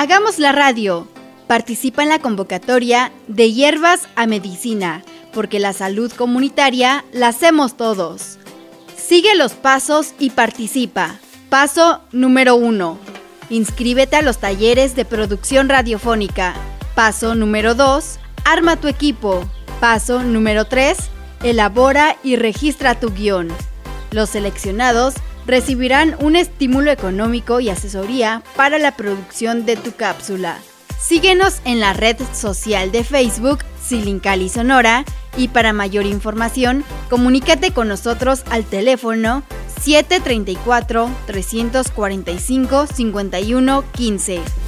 Hagamos la radio. Participa en la convocatoria de hierbas a medicina, porque la salud comunitaria la hacemos todos. Sigue los pasos y participa. Paso número 1. Inscríbete a los talleres de producción radiofónica. Paso número 2. Arma tu equipo. Paso número 3. Elabora y registra tu guion. Los seleccionados recibirán un estímulo económico y asesoría para la producción de tu cápsula. Síguenos en la red social de Facebook Silincali Sonora y para mayor información, comunícate con nosotros al teléfono 734 345 5115.